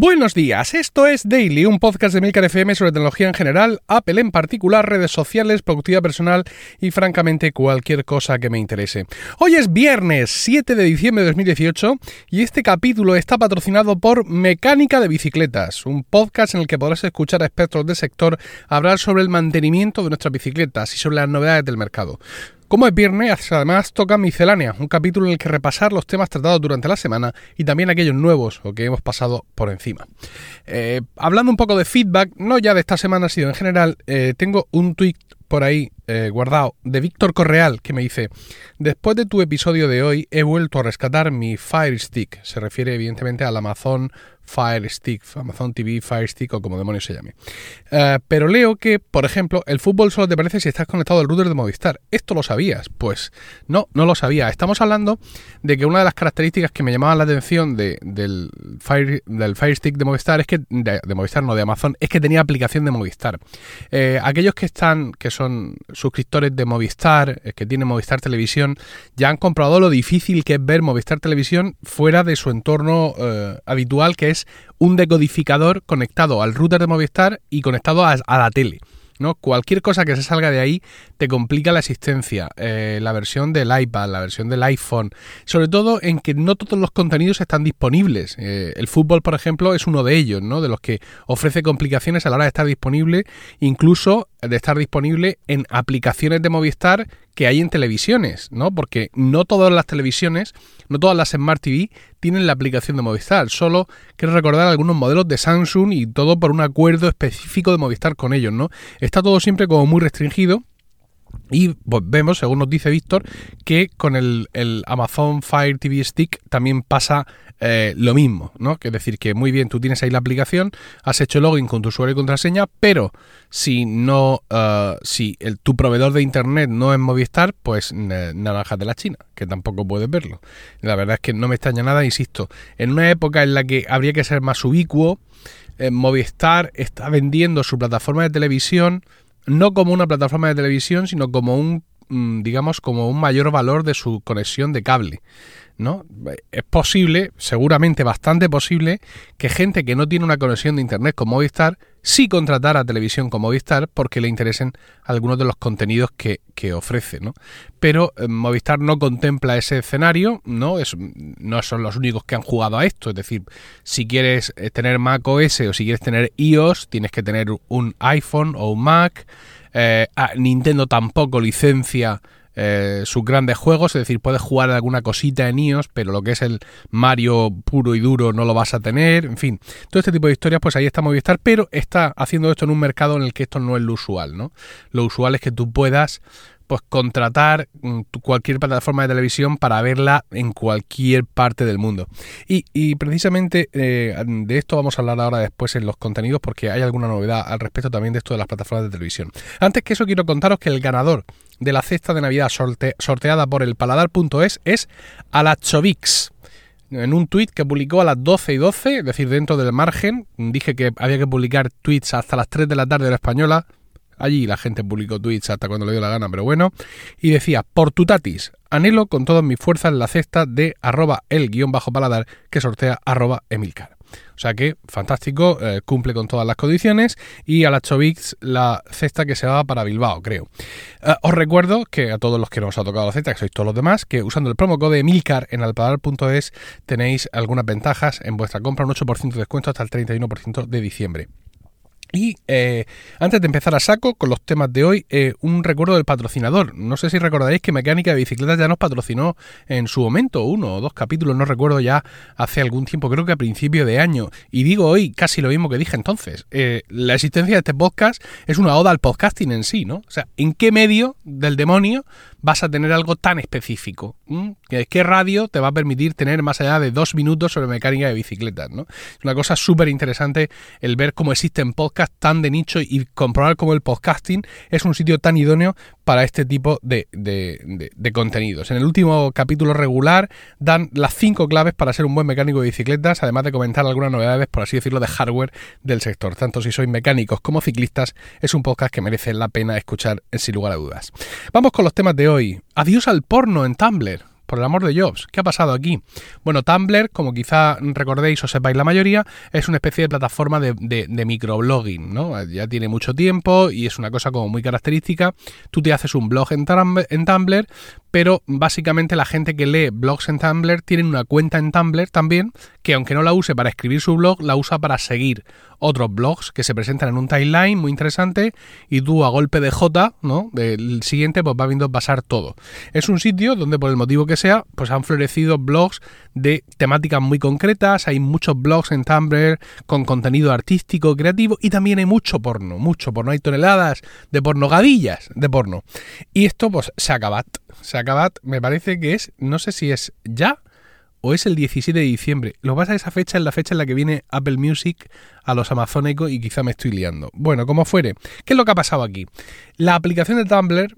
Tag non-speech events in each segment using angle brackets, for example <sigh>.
Buenos días, esto es Daily, un podcast de Milcar FM sobre tecnología en general, Apple en particular, redes sociales, productividad personal y francamente cualquier cosa que me interese. Hoy es viernes 7 de diciembre de 2018 y este capítulo está patrocinado por Mecánica de Bicicletas, un podcast en el que podrás escuchar a expertos del sector hablar sobre el mantenimiento de nuestras bicicletas y sobre las novedades del mercado. Como es viernes, además toca Miscelánea, un capítulo en el que repasar los temas tratados durante la semana y también aquellos nuevos o que hemos pasado por encima. Eh, hablando un poco de feedback, no ya de esta semana, sino en general, eh, tengo un tweet por ahí eh, guardado de Víctor Correal que me dice, después de tu episodio de hoy he vuelto a rescatar mi Fire Stick. Se refiere evidentemente al Amazon Fire Stick, Amazon TV Fire Stick o como demonios se llame. Eh, pero leo que, por ejemplo, el fútbol solo te parece si estás conectado al router de Movistar. ¿Esto lo sabías? Pues no, no lo sabía. Estamos hablando de que una de las características que me llamaban la atención del, Fire, del Fire Stick de Movistar es que, de, Movistar, no de Amazon, es que tenía aplicación de Movistar. Eh, aquellos que están, que son suscriptores de Movistar, eh, que tienen Movistar Televisión, ya han comprobado lo difícil que es ver Movistar Televisión fuera de su entorno habitual, que es un decodificador conectado al router de Movistar y conectado a, la tele. ¿no? Cualquier cosa que se salga de ahí te complica la existencia. Eh, la versión del iPad, la versión del iPhone. Sobre todo en que no todos los contenidos están disponibles. Eh, el fútbol, por ejemplo, es uno de ellos, ¿no? De los que ofrece complicaciones a la hora de estar disponible, incluso de estar disponible en aplicaciones de Movistar que hay en televisiones, ¿no? Porque no todas las televisiones, no todas las Smart TV tienen la aplicación de Movistar. Solo quiero recordar algunos modelos de Samsung y todo por un acuerdo específico de Movistar con ellos, ¿no? Está todo siempre como muy restringido y pues, vemos, según nos dice Víctor, que con el, Amazon Fire TV Stick también pasa eh, lo mismo, ¿no? Que es decir, que muy bien, tú tienes ahí la aplicación, has hecho login con tu usuario y contraseña, pero si no, uh, si el, tu proveedor de internet no es Movistar, pues naranjas de la China, que tampoco puedes verlo. La verdad es que no me extraña nada, insisto, en una época en la que habría que ser más ubicuo, eh, Movistar está vendiendo su plataforma de televisión no como una plataforma de televisión, sino como un, mm, digamos, como un mayor valor de su conexión de cable. ¿No? Es posible, seguramente bastante posible, que gente que no tiene una conexión de internet con Movistar sí contratara televisión con Movistar porque le interesen algunos de los contenidos que, ofrece, ¿no? Pero eh, Movistar no contempla ese escenario, ¿no? Es, no son los únicos que han jugado a esto, es decir, si quieres eh, tener Mac OS o si quieres tener iOS, tienes que tener un iPhone o un Mac. Eh, Nintendo tampoco licencia eh, sus grandes juegos, es decir, puedes jugar alguna cosita en iOS, pero lo que es el Mario puro y duro no lo vas a tener, en fin, todo este tipo de historias, pues ahí está Movistar, pero está haciendo esto en un mercado en el que esto no es lo usual, ¿no? Lo usual es que tú puedas pues contratar mm, cualquier plataforma de televisión para verla en cualquier parte del mundo. Y, precisamente eh, de esto vamos a hablar ahora después en los contenidos porque hay alguna novedad al respecto también de esto de las plataformas de televisión. Antes que eso quiero contaros que el ganador de la cesta de Navidad sorteada por el paladar.es es Alachovix en un tweet que publicó a las 12 y 12, es decir, dentro del margen, dije que había que publicar tweets hasta las 3 de la tarde de la española, Allí la gente publicó tweets hasta cuando le dio la gana, pero bueno. Y decía, por tutatis, anhelo con todas mis fuerzas la cesta de arroba el guion bajo paladar que sortea arroba emilcar. O sea que, fantástico, eh, cumple con todas las condiciones y a la Chovix la cesta que se va para Bilbao, creo. Eh, os recuerdo que a todos los que nos ha tocado la cesta, que sois todos los demás, que usando el promo code Emilcar en alpaladar.es tenéis algunas ventajas en vuestra compra, un 8% de descuento hasta el 31% de diciembre. Y eh, antes de empezar a saco con los temas de hoy, eh, un recuerdo del patrocinador. No sé si recordaréis que Mecánica de Bicicletas ya nos patrocinó en su momento, uno o dos capítulos, no recuerdo ya hace algún tiempo, creo que a principio de año. Y digo hoy casi lo mismo que dije entonces. Eh, la existencia de este podcast es una oda al podcasting en sí, ¿no? O sea, ¿en qué medio del demonio vas a tener algo tan específico. ¿Qué radio te va a permitir tener más allá de dos minutos sobre mecánica de bicicletas? ¿no? Es una cosa súper interesante el ver cómo existen podcasts tan de nicho y comprobar cómo el podcasting es un sitio tan idóneo para este tipo de, contenidos. En el último capítulo regular dan las cinco claves para ser un buen mecánico de bicicletas, además de comentar algunas novedades, por así decirlo, de hardware del sector. Tanto si sois mecánicos como ciclistas, es un podcast que merece la pena escuchar sin lugar a dudas. Vamos con los temas de hoy. Adiós al porno en Tumblr. Por el amor de Jobs. ¿Qué ha pasado aquí? Bueno, Tumblr, como quizá recordéis o sepáis la mayoría, es una especie de plataforma de, microblogging, ¿no? Ya tiene mucho tiempo y es una cosa como muy característica. Tú te haces un blog en, en Tumblr, pero básicamente la gente que lee blogs en Tumblr tiene una cuenta en Tumblr también, que aunque no la use para escribir su blog, la usa para seguir otros blogs que se presentan en un timeline muy interesante y tú a golpe de J, ¿no? Del siguiente, pues va viendo pasar todo. Es un sitio donde por el motivo que sea, pues han florecido blogs de temáticas muy concretas, hay muchos blogs en Tumblr con contenido artístico, creativo y también hay mucho porno, mucho porno, hay toneladas de porno, gadillas de porno. Y esto pues se acaba, se acaba, me parece que es, no sé si es ya o es el 17 de diciembre. Lo pasa es esa fecha es la fecha en la que viene Apple Music a los amazónicos y quizá me estoy liando. Bueno, como fuere, ¿qué es lo que ha pasado aquí? La aplicación de Tumblr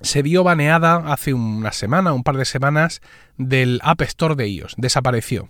se vio baneada hace una semana, un par de semanas, del App Store de iOS. Desapareció.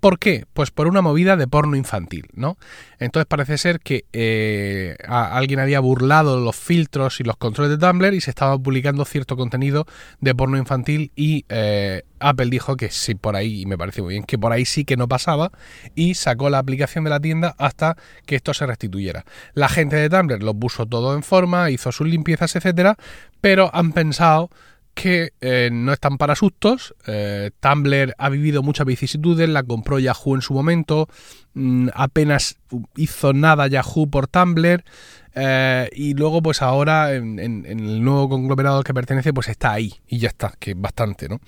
¿Por qué? Pues por una movida de porno infantil, ¿no? Entonces parece ser que eh, alguien había burlado los filtros y los controles de Tumblr y se estaba publicando cierto contenido de porno infantil y eh, Apple dijo que sí, por ahí, y me parece muy bien, que por ahí sí que no pasaba y sacó la aplicación de la tienda hasta que esto se restituyera. La gente de Tumblr lo puso todo en forma, hizo sus limpiezas, etcétera, pero han pensado que eh, no están para sustos. Eh, Tumblr ha vivido muchas vicisitudes, la compró Yahoo en su momento, apenas hizo nada Yahoo por Tumblr, eh, y luego, pues ahora, en, el nuevo conglomerado al que pertenece, pues está ahí. Y ya está, que bastante, ¿no?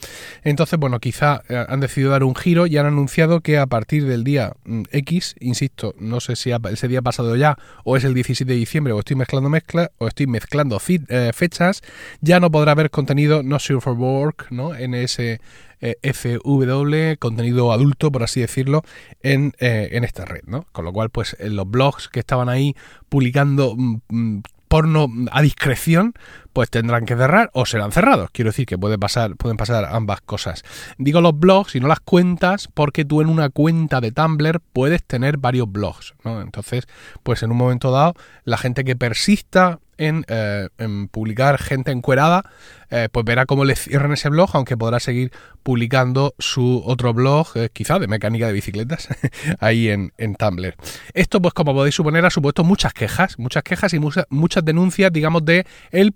Entonces, bueno, quizá eh, han decidido dar un giro y han anunciado que a partir del día mm, X, insisto, no sé si ese día ha pasado ya, o es el 17 de diciembre, o estoy mezclando mezcla, o estoy mezclando eh, fechas, ya no podrá haber contenido no sure for work, ¿no? En ese eh, FW, contenido adulto, por así decirlo, en, eh, en esta red, ¿no? Con lo cual, pues en los blogs que estaban ahí publicando mm, mm, porno a discreción, pues tendrán que cerrar o serán cerrados. Quiero decir que puede pasar, pueden pasar ambas cosas. Digo los blogs y no las cuentas porque tú en una cuenta de Tumblr puedes tener varios blogs, ¿no? Entonces, pues en un momento dado, la gente que persista en, eh, en publicar gente encuerada, eh, pues verá cómo le cierran ese blog, aunque podrá seguir publicando su otro blog, eh, quizá de mecánica de bicicletas, <laughs> ahí en, en, Tumblr. Esto, pues como podéis suponer, ha supuesto muchas quejas, muchas quejas y muchas denuncias, digamos, de el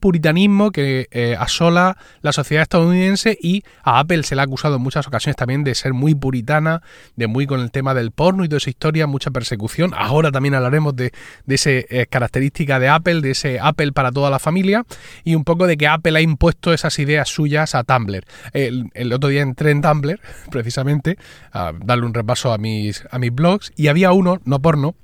que eh, asola la sociedad estadounidense y a Apple se le ha acusado en muchas ocasiones también de ser muy puritana, de muy con el tema del porno y toda esa historia, mucha persecución. Ahora también hablaremos de, de esa característica de Apple, de ese Apple para toda la familia y un poco de que Apple ha impuesto esas ideas suyas a Tumblr. El, otro día entré en Tumblr, <laughs> precisamente, a darle un repaso a mis, a mis blogs, y había uno, no porno,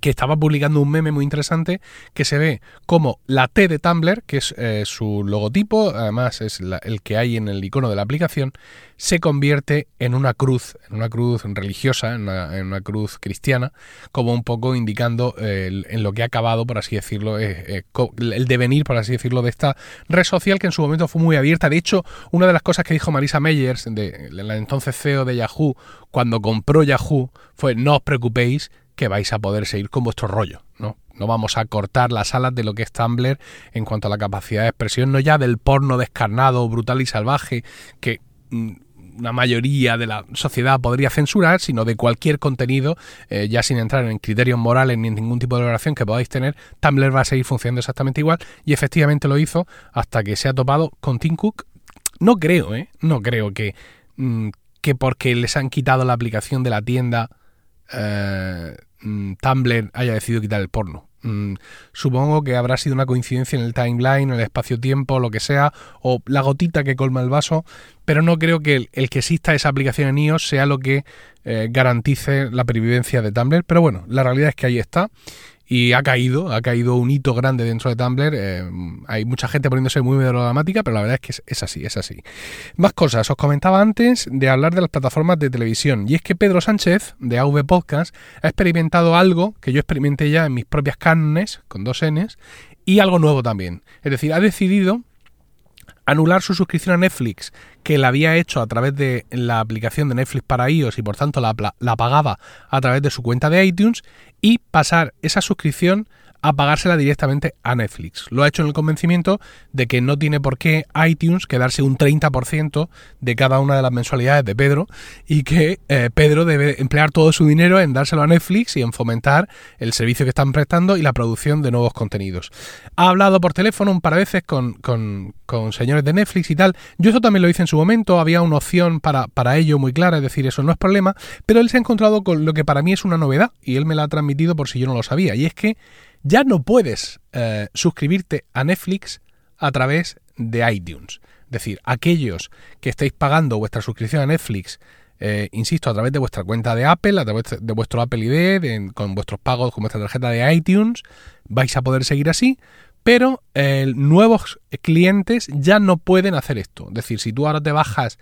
que estaba publicando un meme muy interesante que se ve como la T de Tumblr, que es eh, su logotipo, además es el que hay en el icono de la aplicación, se convierte en una cruz, en una cruz religiosa, en una, cruz cristiana, como un poco indicando en lo que ha acabado, por así decirlo, eh, eh, el devenir, por así decirlo, de esta red social que en su momento fue muy abierta. De hecho, una de las cosas que dijo Marisa Meyers, de, la entonces CEO de Yahoo, cuando compró Yahoo, fue no os preocupéis, que vais a poder seguir con vuestro rollo, ¿no? No vamos a cortar las alas de lo que es Tumblr en cuanto a la capacidad de expresión, no ya del porno descarnado, brutal y salvaje, que mm, una mayoría de la sociedad podría censurar, sino de cualquier contenido, eh, ya sin entrar en criterios morales ni en ningún tipo de valoración que podáis tener, Tumblr va a seguir funcionando exactamente igual y efectivamente lo hizo hasta que se ha topado con Tim Cook. No creo, ¿eh? No creo que, mm, que porque les han quitado la aplicación de la tienda eh, mm, Tumblr haya decidido quitar el porno. Mm, supongo que habrá sido una coincidencia en el timeline, en el espacio-tiempo, lo que sea, o la gotita que colma el vaso, pero no creo que el, que exista esa aplicación en iOS sea lo que eh, garantice la pervivencia de Tumblr. Pero bueno, la realidad es que ahí está y ha caído, ha caído un hito grande dentro de Tumblr. Eh, hay mucha gente poniéndose muy melodramática, pero la verdad es que es, así, es así. Más cosas, os comentaba antes de hablar de las plataformas de televisión, y es que Pedro Sánchez, de AV Podcast, ha experimentado algo que yo experimenté ya en mis propias carnes, con dos Ns, y algo nuevo también. Es decir, ha decidido anular su suscripción a Netflix, que la había hecho a través de la aplicación de Netflix para iOS y por tanto la, pagaba a través de su cuenta de iTunes, y pasar esa suscripción a pagársela directamente a Netflix. Lo ha hecho en el convencimiento de que no tiene por qué iTunes quedarse un 30% de cada una de las mensualidades de Pedro y que eh, Pedro debe emplear todo su dinero en dárselo a Netflix y en fomentar el servicio que están prestando y la producción de nuevos contenidos. Ha hablado por teléfono un par de veces con, señores de Netflix y tal. Yo eso también lo hice en su momento, había una opción para, para ello muy clara, es decir, eso no es problema, pero él se ha encontrado con lo que para mí es una novedad y él me la ha transmitido por si yo no lo sabía, y es que ya no puedes eh, suscribirte a Netflix a través de iTunes. Es decir, aquellos que estéis pagando vuestra suscripción a Netflix, eh, insisto, a través de vuestra cuenta de Apple, a través de vuestro Apple ID, con vuestros pagos con vuestra tarjeta de iTunes, vais a poder seguir así, pero eh, nuevos clientes ya no pueden hacer esto. Es decir, si tú ahora te bajas,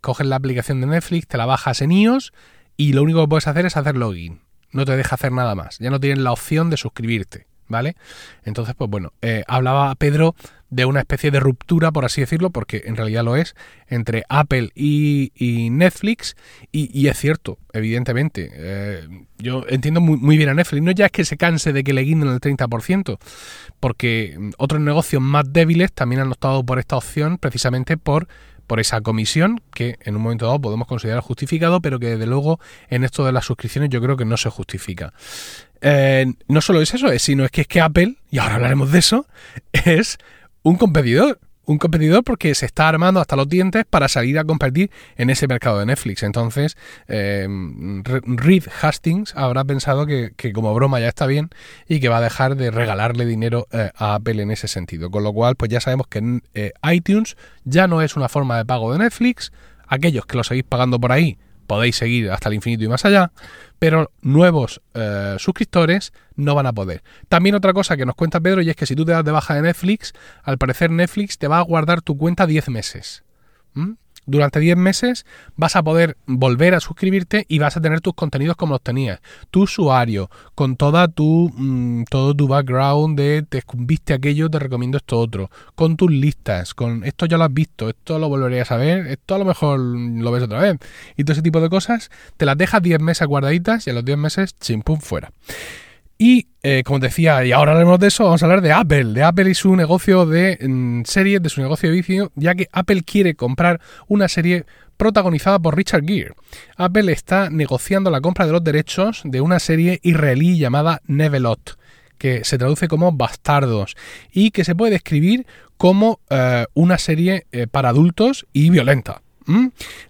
coges la aplicación de Netflix, te la bajas en iOS y lo único que puedes hacer es hacer login no te deja hacer nada más. Ya no tienes la opción de suscribirte, ¿vale? Entonces, pues bueno, eh, hablaba Pedro de una especie de ruptura, por así decirlo, porque en realidad lo es, entre Apple y, Netflix, y, es cierto, evidentemente. Eh, yo entiendo muy, bien a Netflix, no ya es que se canse de que le guinden el 30%, porque otros negocios más débiles también han optado por esta opción precisamente por por esa comisión que en un momento dado podemos considerar justificado, pero que desde luego en esto de las suscripciones yo creo que no se justifica. Eh, no solo es eso, sino es que es que Apple, y ahora hablaremos de eso, es un competidor un competidor porque se está armando hasta los dientes para salir a competir en ese mercado de Netflix. Entonces, eh, Reed Hastings habrá pensado que, como broma ya está bien y que va a dejar de regalarle dinero eh, a Apple en ese sentido. Con lo cual, pues ya sabemos que eh, iTunes ya no es una forma de pago de Netflix. Aquellos que lo seguís pagando por ahí podéis seguir hasta el infinito y más allá, pero nuevos eh, suscriptores no van a poder. También otra cosa que nos cuenta Pedro y es que si tú te das de baja de Netflix, al parecer Netflix te va a guardar tu cuenta 10 meses. Durante 10 meses vas a poder volver a suscribirte y vas a tener tus contenidos como los tenías. Tu usuario, con toda tu, mm, todo tu background de te viste aquello, te recomiendo esto otro. Con tus listas, con esto ya lo has visto, esto lo volverías a ver, esto a lo mejor lo ves otra vez. Y todo ese tipo de cosas, te las dejas 10 meses guardaditas y a los 10 meses, chimpum, fuera. Y eh, como decía, y ahora hablaremos de eso, vamos a hablar de Apple, de Apple y su negocio de mm, series, de su negocio de vicio, ya que Apple quiere comprar una serie protagonizada por Richard Gere. Apple está negociando la compra de los derechos de una serie israelí llamada Nevelot, que se traduce como Bastardos y que se puede describir como eh, una serie eh, para adultos y violenta.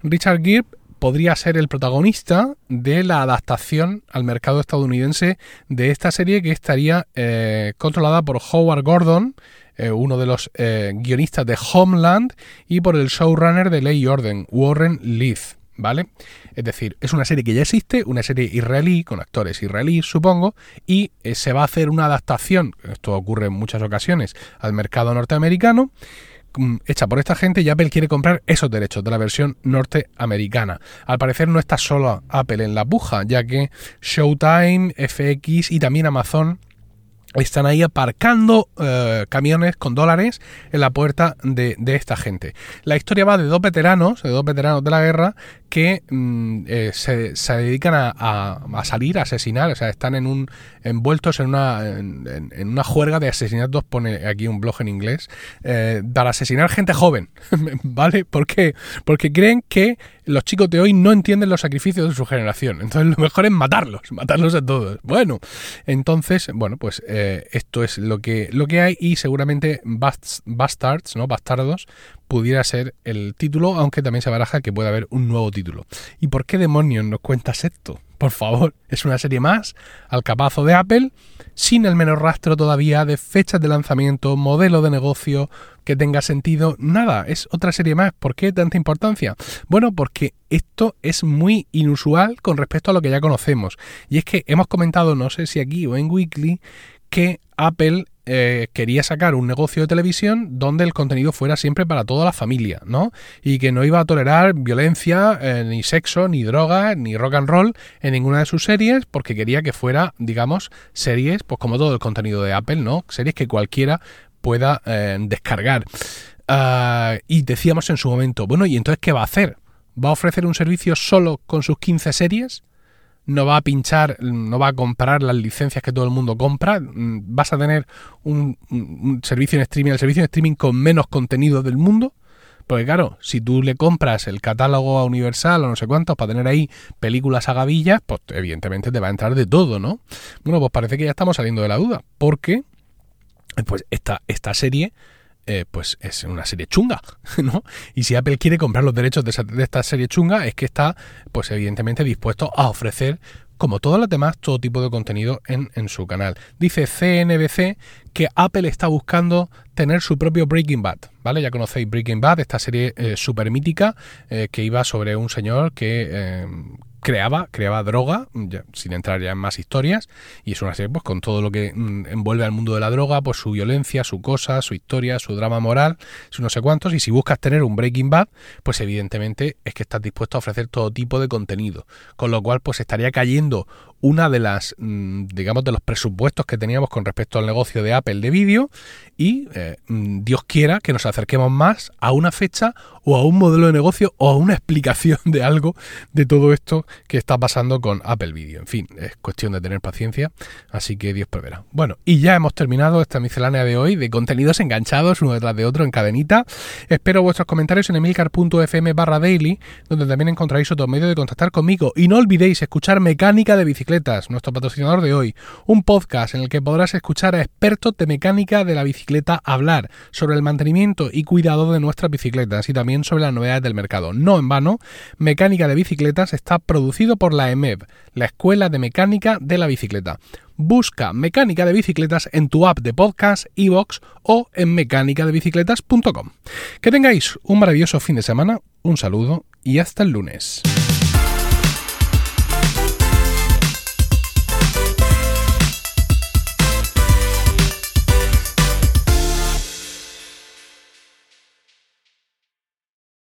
Richard Gere podría ser el protagonista de la adaptación al mercado estadounidense de esta serie que estaría eh, controlada por Howard Gordon, eh, uno de los eh, guionistas de Homeland, y por el showrunner de Ley y Orden, Warren Leith. ¿Vale? Es decir, es una serie que ya existe, una serie israelí, con actores israelíes, supongo, y se va a hacer una adaptación, esto ocurre en muchas ocasiones, al mercado norteamericano, hecha por esta gente y Apple quiere comprar esos derechos de la versión norteamericana. Al parecer no está solo Apple en la puja, ya que Showtime, FX y también Amazon están ahí aparcando eh, camiones con dólares en la puerta de, esta gente. La historia va de dos veteranos, de dos veteranos de la guerra, que mm, eh, se, dedican a, salir, a asesinar, o sea, están en un envueltos en una, en, una juerga de asesinatos, pone aquí un blog en inglés, eh, para asesinar gente joven, <laughs> ¿vale? ¿Por qué? Porque creen que los chicos de hoy no entienden los sacrificios de su generación, entonces lo mejor es matarlos, matarlos a todos. Bueno, entonces, bueno, pues eh, esto es lo que, lo que hay y seguramente Bastards, ¿no? Bastardos, pudiera ser el título, aunque también se baraja que puede haber un nuevo título. ¿Y por qué demonios nos cuentas esto? Por favor, es una serie más al capazo de Apple, sin el menor rastro todavía de fechas de lanzamiento, modelo de negocio que tenga sentido, nada, es otra serie más. ¿Por qué tanta importancia? Bueno, porque esto es muy inusual con respecto a lo que ya conocemos. Y es que hemos comentado, no sé si aquí o en Weekly, que Apple eh, quería sacar un negocio de televisión donde el contenido fuera siempre para toda la familia, ¿no? Y que no iba a tolerar violencia, eh, ni sexo, ni droga, ni rock and roll en ninguna de sus series, porque quería que fuera, digamos, series, pues como todo el contenido de Apple, ¿no? Series que cualquiera pueda eh, descargar. Ah, y decíamos en su momento, bueno, ¿y entonces qué va a hacer? ¿Va a ofrecer un servicio solo con sus 15 series? No va a pinchar, no va a comprar las licencias que todo el mundo compra, mm, vas a tener un, servicio en streaming, el servicio en streaming con menos contenido del mundo. Porque claro, si tú le compras el catálogo a Universal o no sé cuántos para tener ahí películas a gavillas, pues evidentemente te va a entrar de todo, ¿no? Bueno, pues parece que ya estamos saliendo de la duda, porque pues esta, esta serie eh, pues es una serie chunga, <laughs> ¿no? Y si Apple quiere comprar los derechos de, esta serie chunga, es que está, pues evidentemente dispuesto a ofrecer, como todas las demás, todo tipo de contenido en, su canal. Dice CNBC que Apple está buscando tener su propio Breaking Bad, ¿vale? Ya conocéis Breaking Bad, esta serie eh, súper mítica eh, que iba sobre un señor que creaba, creaba droga, sin entrar ya en más historias, y es una serie pues con todo lo que mm, envuelve al mundo de la droga, pues su violencia, su cosa, su historia, su drama moral, su no sé cuántos, y si buscas tener un Breaking Bad, pues evidentemente es que estás dispuesto a ofrecer todo tipo de contenido, con lo cual pues estaría cayendo una de las, mm, digamos, de los presupuestos que teníamos con respecto al negocio de Apple de vídeo y eh, mm, Dios quiera que nos acerquemos más a una fecha o a un modelo de negocio o a una <laughs> explicación de algo de todo esto que está pasando con Apple Video. En fin, es cuestión de tener paciencia, así que Dios proveerá. Bueno, y ya hemos terminado esta miscelánea de hoy de contenidos enganchados uno detrás de otro en cadenita. Espero vuestros comentarios en emilcar.fm barra daily, donde también encontraréis otro medio de contactar conmigo. Y no olvidéis escuchar Mecánica de Nuestro patrocinador de hoy, un podcast en el que podrás escuchar a expertos de mecánica de la bicicleta hablar sobre el mantenimiento y cuidado de nuestras bicicletas y también sobre las novedades del mercado. No en vano, Mecánica de Bicicletas está producido por la EMEB, la Escuela de Mecánica de la Bicicleta. Busca Mecánica de Bicicletas en tu app de podcast, iVoox o en mecánicadebicicletas.com. Que tengáis un maravilloso fin de semana, un saludo y hasta el lunes.